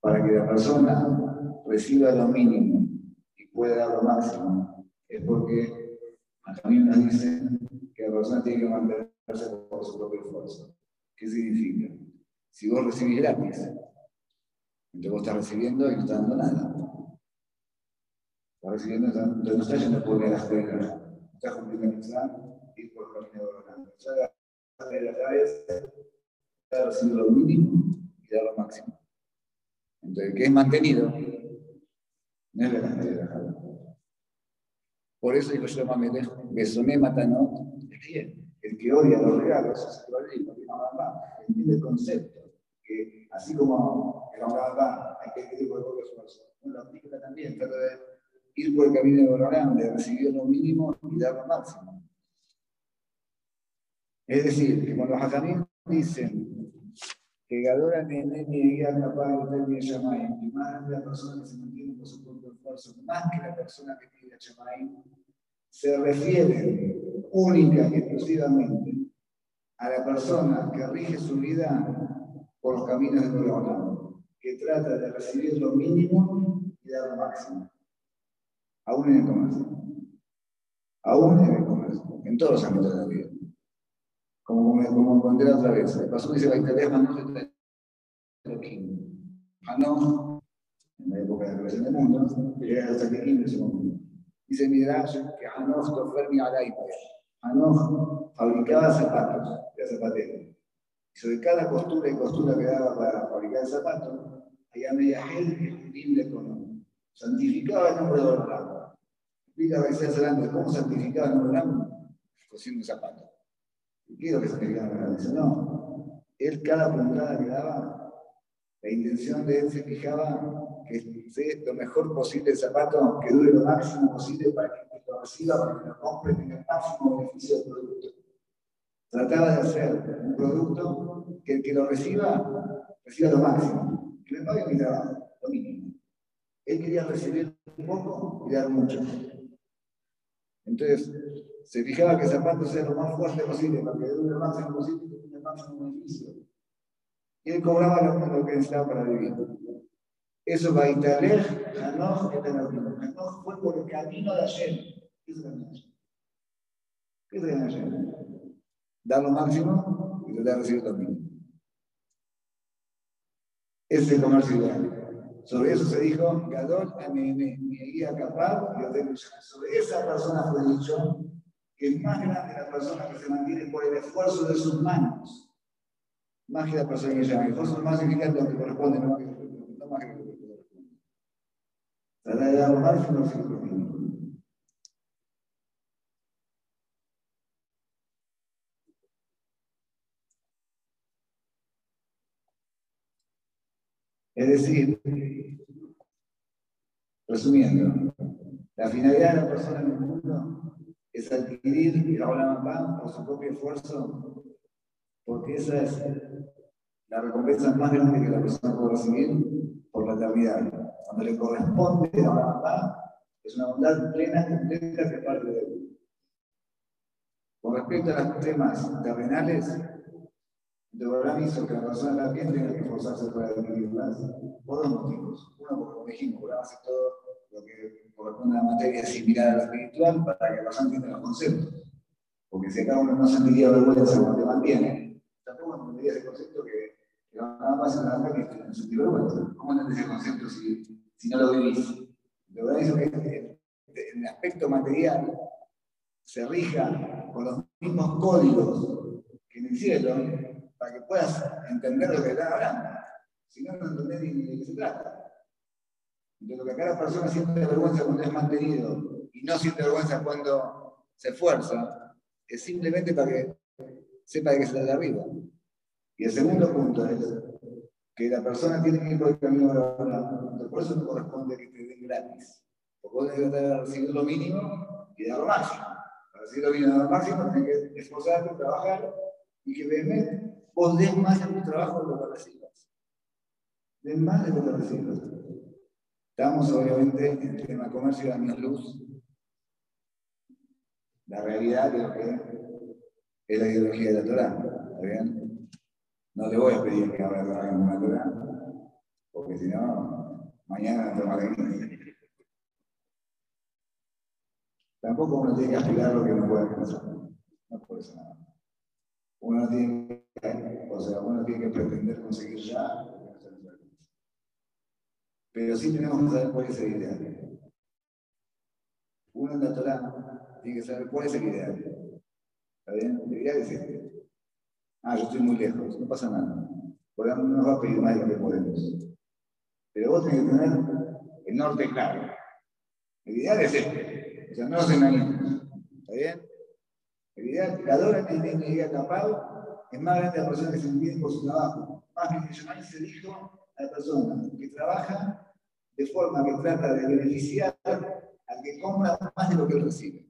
para que la persona reciba lo mínimo y pueda dar lo máximo, es porque nos dice que la persona tiene que mantener por su propio esfuerzo. ¿Qué significa? Si vos recibís gratis, entonces vos estás recibiendo y no estás dando nada. Estás recibiendo, entonces no estás yendo por la escuela, estás cumpliendo el examen y por el camino de. Ya de las llaves, estás recibiendo lo mínimo y dar lo máximo. Entonces, ¿qué es mantenido? No es la cantidad de la Por eso digo yo, Mamelech, Besoné Matanot, el que odia los regalos es el que entiende el concepto, que así como el Rambam hay que ir por el propio esfuerzo, uno lo aplica también, trata de ir por el camino de Borolán, de recibir lo mínimo y dar lo máximo. Es decir, que cuando los hajamim dicen que Gadora tiene ni guía capaz de Shamayim, que más la persona que se mantiene por su más que la persona que tiene Shamayim, se refiere única y exclusivamente a la persona que rige su vida por los caminos de Dios, que trata de recibir lo mínimo y dar lo máximo, aún en el comercio, aún en el comercio, en todos los ámbitos de la vida. como, como encontré otra vez. El pasó dice, Baitalia Hanoch Creación del mundo, llega hasta que en momento. Dice Midrash que Hanoch tofer mi alaita. Hanoch fabricaba zapatos, era zapatero. Y sobre cada costura y costura que daba para fabricar el zapato, había media gente libre con Santificaba el nombre de Orlando. Explica García Salante cómo santificaba el nombre de Orlando cosiendo un zapato. ¿Y lo que santificaba Dice, no. Él, cada puntada que daba, la intención de él se fijaba que sea lo mejor posible el zapato, que dure lo máximo posible para que lo reciba, para que lo compre, tenga el máximo beneficio del producto. Trataba de hacer un producto que el que lo reciba, reciba lo máximo, que me pague mi trabajo, lo mínimo. Él quería recibir un poco y dar mucho. Entonces, se fijaba que el zapato sea lo más fuerte posible para que dure lo máximo posible y tenga el máximo beneficio. Y él cobraba lo, que necesitaba para vivir. Eso va a Italej, Hanoch, Hanoch fue por el camino de ayer. ¿Qué es el camino de ayer? ¿Qué es el camino de ayer? Dar lo máximo y tratar de recibir lo mínimo. Ese es el comercio ideal. Sobre eso se dijo, Gadol, Amene, mi guía capaz, y Sobre esa persona fue dicho que es más grande la persona que se mantiene por el esfuerzo de sus manos. Más que la persona que llama. El esfuerzo más significante lo que corresponde, no más que lo que corresponde. Recibir lo mínimo. Es decir, resumiendo, la finalidad de la persona en el mundo es adquirir el Olam por su propio esfuerzo, porque esa es la recompensa más grande que la persona puede recibir por la eternidad. Cuando le corresponde el Olam es una bondad plena, completa que parte de él. Con respecto a los temas terrenales, de verdad hizo que la persona también tenga que esforzarse para adquirirlas por dos motivos. Uno, porque como dijimos, hace todo lo que corresponde a la materia similar a la espiritual para que la persona entienda los conceptos. Porque si acá uno no sentiría vergüenza cuando te mantiene, tampoco entendería ese concepto que, que nada más en la que no sentir vergüenza. ¿Cómo entendés ese concepto si, si no lo vivís? De verdad hizo que en el aspecto material se rija con los mismos códigos que en el cielo, para que puedas entender lo que estás hablando. Si no, no entendés ni de qué se trata. Entonces, lo que acá la persona siente vergüenza cuando es mantenido y no siente vergüenza cuando se esfuerza, es simplemente para que sepa de qué se trata arriba. Y el segundo punto es que la persona tiene que ir por el camino de la Por eso no corresponde que te den gratis. Porque vos debes de recibir lo mínimo y dar lo máximo. Para recibir lo mínimo y dar lo máximo, tienes que esforzarte, trabajar y que vehemente vos des más en tu trabajo de lo que recibas. Den más de lo que recibas. Estamos obviamente en el tema comercio de años luz. La realidad de lo que es la ideología de la Torah. ¿Está bien? No le voy a pedir que ahora con la Torah, porque si no, mañana no tomaré Tampoco uno tiene que aspirar lo que no puede alcanzar. No puede ser nada uno tiene que, o sea, uno tiene que pretender conseguir ya pero sí tenemos que saber cuál es el ideal. Uno en la Torah tiene que saber cuál es el ideal. ¿Está bien? El ideal es este. Ah, yo estoy muy lejos, no pasa nada. Por no nos va a pedir más de lo que podemos. Pero vos tenés que tener el norte claro. El ideal es este. O sea, no se engañen. ¿Está bien? El ideal, la dora que tiene que capado es más grande la persona que se entiende por su trabajo. Más que se dijo a la persona que trabaja de forma que trata de beneficiar al que compra más de lo que recibe.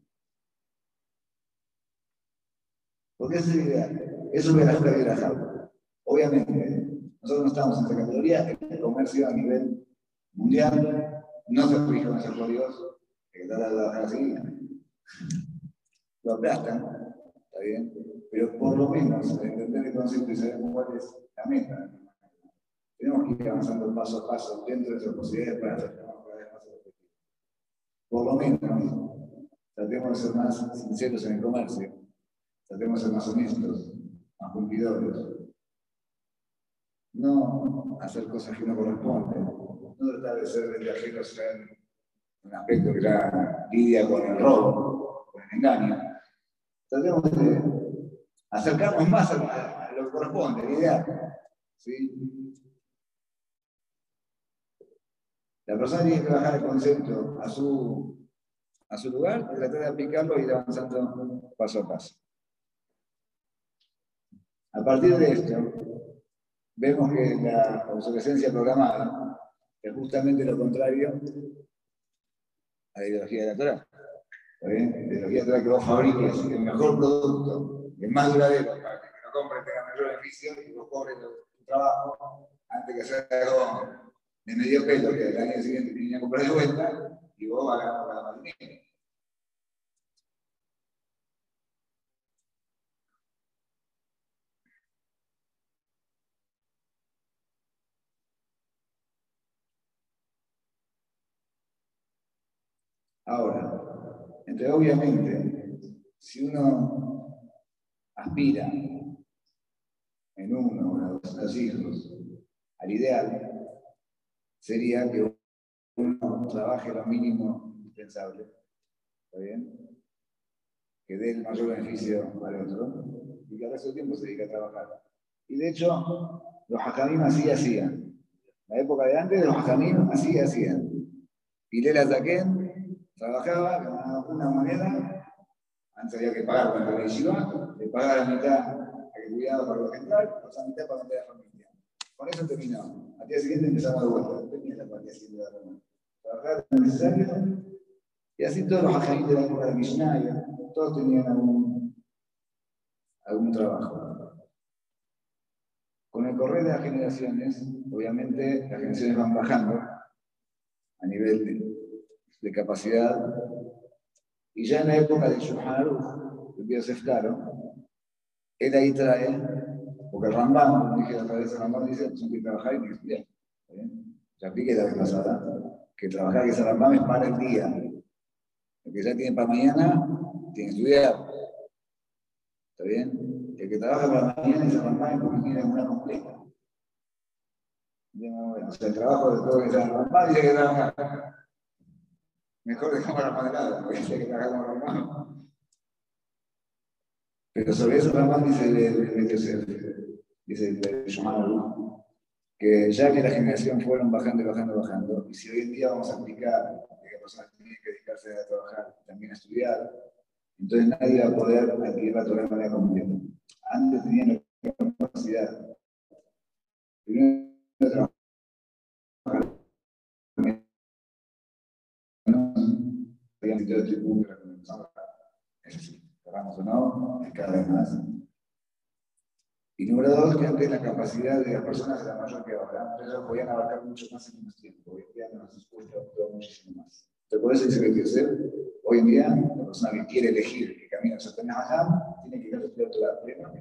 Porque esa es la idea. Eso me la está Obviamente, nosotros no estamos en esta categoría, el comercio a nivel mundial no se rige con por Dios, que de trabajar así lo aplastan, ¿está bien? Pero por lo menos entender el concepto y saber cuál es la meta. Tenemos que ir avanzando paso a paso dentro de nuestras posibilidades para acercarnos cada vez más objetivo. Por lo menos, tratemos de ser más sinceros en el comercio, tratemos de ser más honestos, más cumplidores. No hacer cosas que no corresponden. No tratar de ser ventajero en un aspecto que ya lidia con el robo, con el engaño. Tratemos de acercarnos más a, lo que corresponde, la idea. La persona tiene que bajar el concepto a su, a su lugar tratar de aplicarlo y ir avanzando paso a paso. A partir de esto, vemos que la obsolescencia programada es justamente lo contrario a la ideología de la. La ideología de la que vos fabriques el mejor producto, el más duradero, para que lo compres tenga mayor beneficio y vos cobres tu trabajo antes que hacer algo de medio pelo que el año siguiente tenía que comprar de vuelta y vos vas a ganar para más dinero. Ahora, obviamente, si uno aspira en uno o en los hijos al ideal, sería que uno trabaje lo mínimo indispensable, ¿está bien? Que dé el mayor beneficio al otro y que al resto del tiempo se dedique a trabajar. Y de hecho, los hajamim así hacían. la época de antes, los hajamim así hacían. Pilela Zaken trabajaba, ganaba una moneda, antes había que pagar cuando la yeshiva, le pagaba la mitad a que cuidaba para lo central, la otra mitad para meter a la familia. Con eso terminamos. Al día siguiente empezamos de vuelta. Tenía la partida siguiente de la Trabajar lo necesario. Y así todos los agentes de la época de Mishnaya, todos tenían algún, algún trabajo. Con el correr de las generaciones, obviamente las generaciones van bajando a nivel de, de capacidad. Y ya en la época de Aruch, de Yosef Caro, él ahí trae porque el Rambam, como dije la otra vez, el Rambam dice que hay que trabajar y que estudiar. Ya aplique la vez pasada, que trabajar que ese Rambam es para el día. El que ya tiene para mañana, tiene que estudiar. ¿Está bien? El que trabaja para mañana, ese Rambam es porque tiene una completa. O sea, el trabajo de todo que sea el Rambam dice que trabajar. Mejor dejamos la madrugada, porque dice que trabajar como Rambam. Pero sobre eso Rambam dice el Yosef dice el que ya que la generación fueron bajando, bajando, bajando, y si hoy en día vamos a aplicar que las personas tienen que dedicarse a trabajar, también a estudiar, entonces nadie va a poder adquirir la Torah de manera completa. Antes tenían la capacidad. Primero trabajar. Es decir, cerramos o no, es cada vez más. Y número dos, que antes la capacidad de las personas era mayor que ahora. Entonces podían abarcar mucho más en menos tiempo. Hoy en día nos expuesta todo muchísimo más. Entonces, por eso dice que hacer. hoy en día, la persona que quiere elegir que camina hacia allá, tiene que ir a estudiar toda la plena,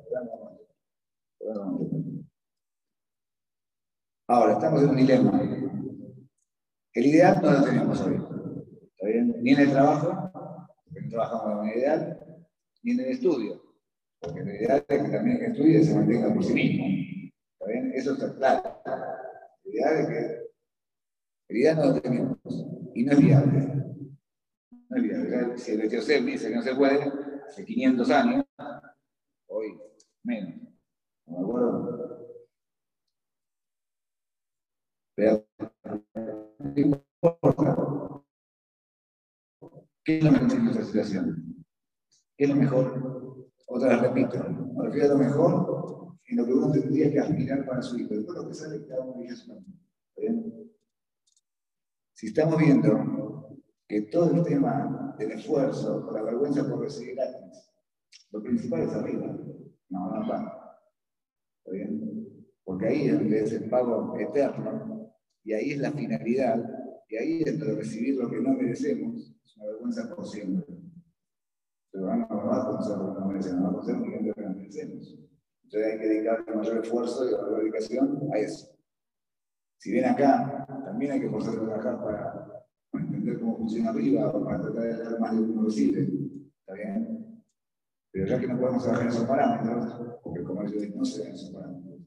Ahora, estamos en un dilema. El ideal no lo tenemos hoy. Ni en el trabajo, porque no trabajamos de manera ideal, ni en el estudio. Porque la idea es que también que estudie se mantenga por sí mismo. ¿Está bien? Eso está claro. La idea es que la idea no lo tenemos y no es viable. No es viable. Si el Etiosef dice que no se puede, hace 500 años, hoy menos. ¿No acuerdo? Pero no importa. ¿Qué es lo mejor en esta situación? ¿Qué es lo mejor? Otra vez repito, me refiero a lo mejor en lo que uno tendría que aspirar para su hijo. Después lo que sale, cada uno su bien? Si estamos viendo que todo el tema del esfuerzo, la vergüenza por recibir gratis, lo principal es arriba, no, no va. ¿Está bien? Porque ahí es donde es el pago eterno, y ahí es la finalidad, y ahí es donde recibir lo que no merecemos, una vergüenza por siempre pero no va a conocer lo que no merecemos, va a conocer lo que no merecemos. Entonces hay que dedicar mayor esfuerzo y mayor dedicación a eso. Si bien acá, también hay que forzarse a trabajar para, entender cómo funciona arriba o para tratar de dar más de uno recibe. ¿Está bien? Pero ya que no podemos trabajar en esos parámetros, porque el comercio no se da en esos parámetros.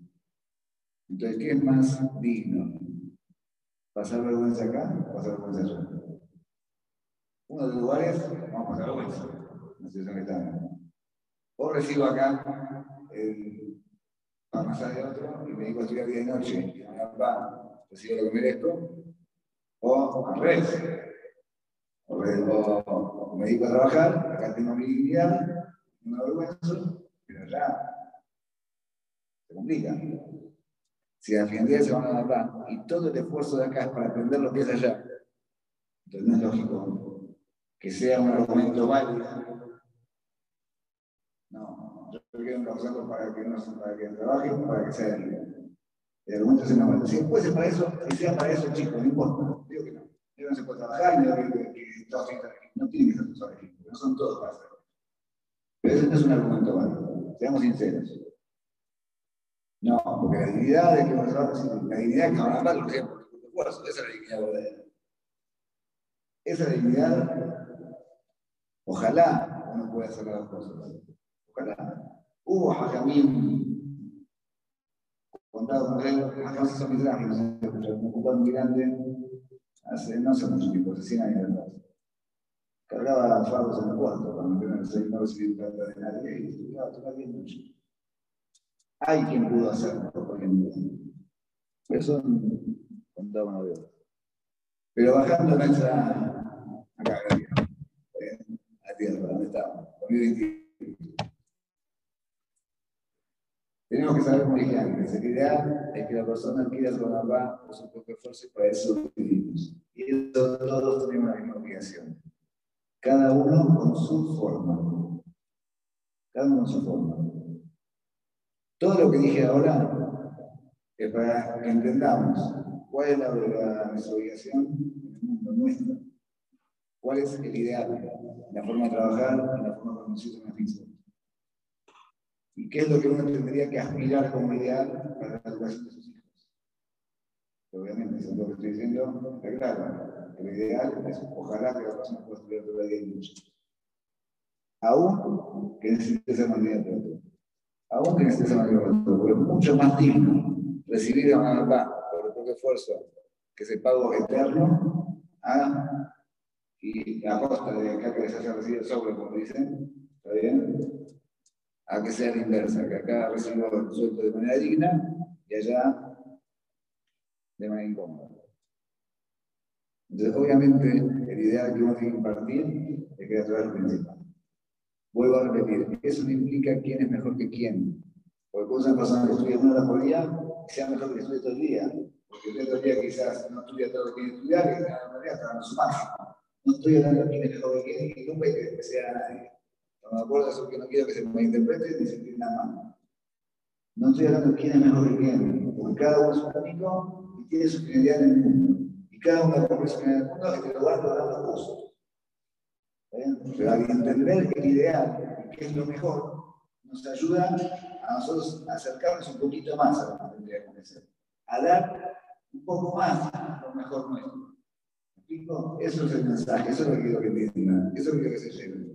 Entonces, ¿qué es más digno? ¿Pasar vergüenza acá o pasar vergüenza allá? Uno de los lugares, vamos a pasar que estamos. O recibo acá el parnasá de otro y me digo estudiar día y noche y me va, recibo lo que merezco, o al revés. O, o, me dedico a trabajar, acá tengo mi dignidad, no me avergüenzo, pero ya se complica. Si al final se van a hablar y todo el esfuerzo de acá es para aprender lo que es allá, entonces no es lógico que sea un argumento válido. No, yo quiero un para que no para que trabaje, para que sea el, el argumento sea válido. Si puede ser para eso, que sea para eso, chicos, no importa. Digo que no. Digo no se puede trabajar, ni que, que, que todos no tienen que ser todos no son todos para hacerlo. Pero ese no es un argumento válido. Seamos sinceros. No, porque la dignidad de que nosotros, la dignidad que ahora lo que esa es la dignidad verdadera. Esa dignidad, ojalá uno pueda hacer las cosas. Ojalá. Hubo Hajamim, contado con él, son mis ágiles, un muy grande, hace no hace mucho tiempo, hace 100 años atrás. Cargaba fardos en el cuarto, cuando no recibía plata de nadie, y estudiaba toda la noche. Hay quien pudo hacerlo hoy en día. Eso contaba una de Pero bajando en esa. Acá, acá, a la tierra, donde 2021. Tenemos que saber, como dije antes, el ideal es que la persona quiera trabajar por su propio esfuerzo y para eso vivimos. Y eso todos tenemos la misma obligación. Cada uno con su forma. Cada uno con su forma. Todo lo que dije ahora es para que entendamos cuál es la, la, obligación en el mundo nuestro, cuál es el ideal, la forma de trabajar la forma de conducir una mismo. Y qué es lo que uno tendría que aspirar como ideal para la educación de sus hijos. Obviamente, eso es lo que estoy diciendo, está claro. El ideal es ojalá que la persona pueda estudiar todo el día. Aún que necesite ser mantenida aún que estés en el porque es mucho más digno recibir a mamá por el propio esfuerzo que se pago eterno a, y a costa de acá que se haya recibido el sobre, como dicen, ¿está bien? A que sea la inversa, que acá recibo el sueldo de manera digna y allá de manera incómoda. Entonces, obviamente, el ideal que uno tiene que impartir es que es el principal. Vuelvo a repetir, eso no implica quién es mejor que quién. Porque puede una persona que estudia una hora por día sea mejor que estudia todo el día. Porque estudia todo el día quizás no estudia todo lo que tiene que estudiar, y cada día está dando su máximo. No estoy hablando de es mejor que quién y nunca que sea a. No me acuerdo eso que no quiero que se me interprete ni sentir nada más. No estoy hablando de quién es mejor que quién, porque cada uno es un único y tiene su finalidad en el mundo. Y cada uno cumple su finalidad en el mundo y te lo va logrando cosas. Pero al entender el ideal qué es lo mejor, nos ayuda a nosotros a acercarnos un poquito más a lo que tendríamos que hacer, a dar un poco más lo mejor nuestro. Eso es el mensaje, eso es lo que quiero que entiendan, eso es lo que se lleve.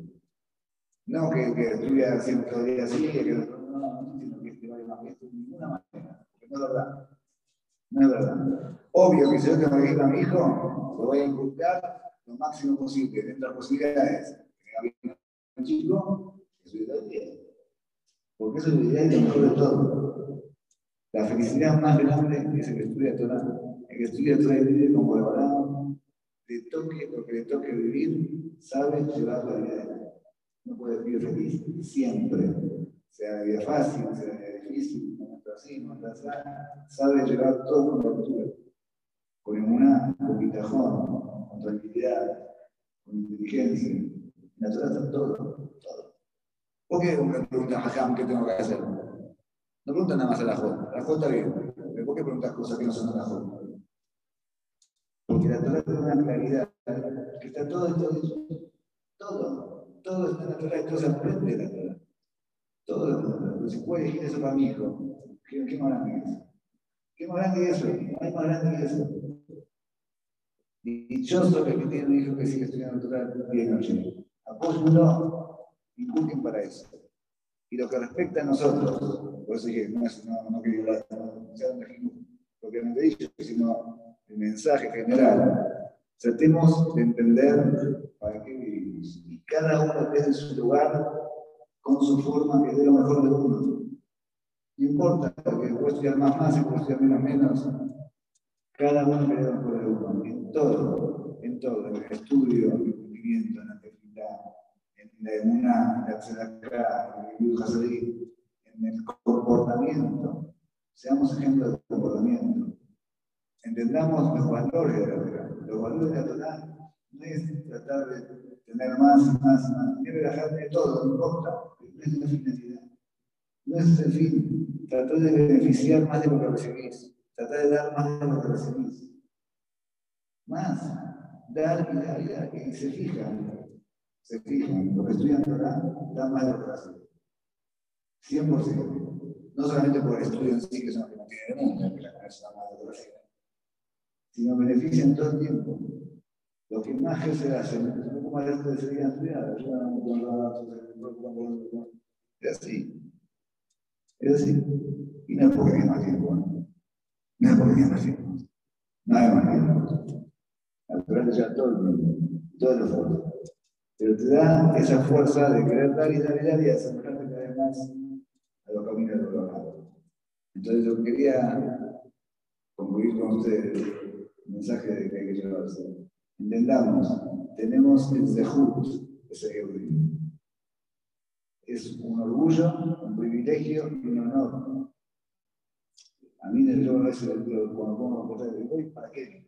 No que, que estudia siempre todo el día así, que no, no, no entiendo que este vaya más que de ninguna manera, no es verdad. No es verdad. Obvio que si yo tengo que ir a mi hijo, lo voy a inculcar lo máximo posible, dentro de las posibilidades. Que un chico, que su todo el día. Porque eso es lo ideal y lo mejor de todo. La felicidad más grande es el que estudia todo el que estudia todo el día como preparado, le toque lo que le toque vivir, sabe llevar la vida. No puede vivir feliz siempre, sea vida fácil, sea vida difícil, no está así, no está así, sabe llevar todo con altura, con una, con bitajón, con tranquilidad, con inteligencia. Natural está todo, todo. ¿Por qué me pregunta Hajam qué tengo que hacer? No pregunta nada más a la J. La J bien. Pero ¿por qué preguntas cosas que no son de la J? La Torah tiene una claridad que está todo todo. Todo. Todo está y todo se aprende de la Torah. Todo. Pero si puede elegir eso para mi hijo, ¿qué, más grande es? ¿Qué más grande que eso? No hay más grande que eso. Dichoso que tiene un hijo que sigue estudiando total día y noche. Inculquen para eso. Y lo que respecta a nosotros, por eso dije, no, no, no hablar, no, lo que me he dicho, sino el mensaje general. Tratemos de entender para qué vivimos. Y cada uno desde su lugar, con su forma, que dé lo mejor de uno. No importa que puedo estudiar más, más, que puedo estudiar menos, menos. Cada uno que dé lo mejor de uno. En todo, en todo, en el estudio, en el cumplimiento, en la actividad, en la emuna, en la tzedakah, en el en el comportamiento. Seamos ejemplos de comportamiento. Entendamos los valores de la Torah. Los valores de la Torah no es tratar de tener más, más, más. Debe dejarme de todo, no importa. No es la finalidad. No es el fin. Tratar de beneficiar más de lo que recibís. Tratar de dar más de lo que recibís. Más. Dar y dar y dar. Y se fijan. Se fijan. Lo que estudian Torah da más de lo que recibís. 100%. No solamente por el estudio en sí, que son los que no tienen el mundo, que la cabeza más de lo que sino benefician todo el tiempo. Lo que más se hace, no como de estudiando, es así. Es así. Y no es porque tiene más tiempo, ¿no? Es porque tiene más tiempo. Nada más tiempo. Al ya todo el tiempo, todo el esfuerzo. Pero te da esa fuerza de querer dar y dar y dar y acercarte cada vez más a los caminos de los Entonces yo quería concluir con ustedes mensaje de que hay que llevarse. Entendamos, tenemos el zehut de ser Es un orgullo, un privilegio y un honor. A mí, yo a veces cuando pongo cosas de hoy, ¿para qué?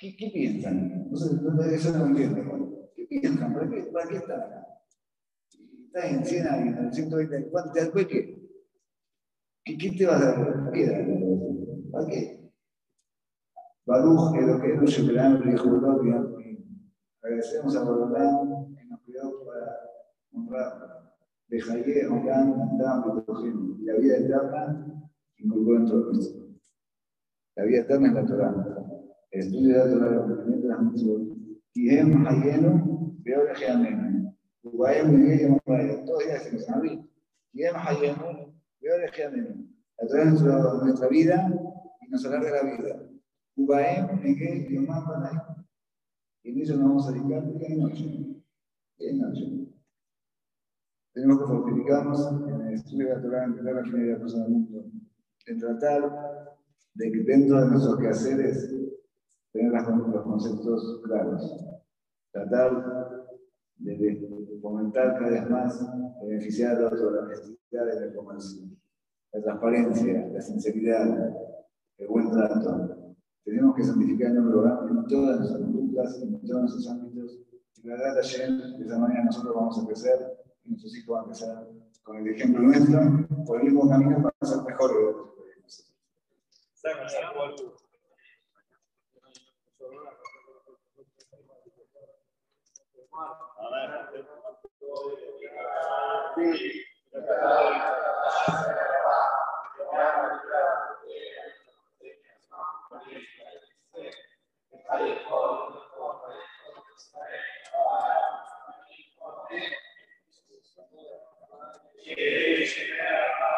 ¿Qué, qué piensan? No sé, eso no entiendo. ¿Qué piensan? ¿Para qué, para qué están acá? Estás en 100 años, en 120 ¿cuánto te das qué? ¿Qué, ¿Qué te vas a dar? ¿Para qué? Baruch Eloqueno Shebelam Rejulot Agradecemos a Borolán que nos cuidó para honrar Andam, la vida eterna inculcó en. La vida eterna es la Torah. Estudio de la Torah, el cumplimiento de las. Todos se nos. La Torah es nuestra vida y nos alarga la vida. Ubaem, Miguel, Yomán, Panay. Y en eso nos vamos a dedicar día y noche. Día y noche. Tenemos que fortificarnos en el estudio de la Torah, en la finalidad de la persona del mundo, en tratar de que dentro de nuestros quehaceres tener los conceptos claros. Tratar de fomentar cada vez más, beneficiar a otros, la honestidad de la comercio, la transparencia, la sinceridad, el buen trato, tenemos que santificar el nombre en todas nuestras conductas, en todos nuestros ámbitos. Y la verdad, ayer, de esa manera nosotros vamos a crecer y nuestros hijos van a crecer con el ejemplo nuestro, por el mismo camino para ser mejores. Thank you.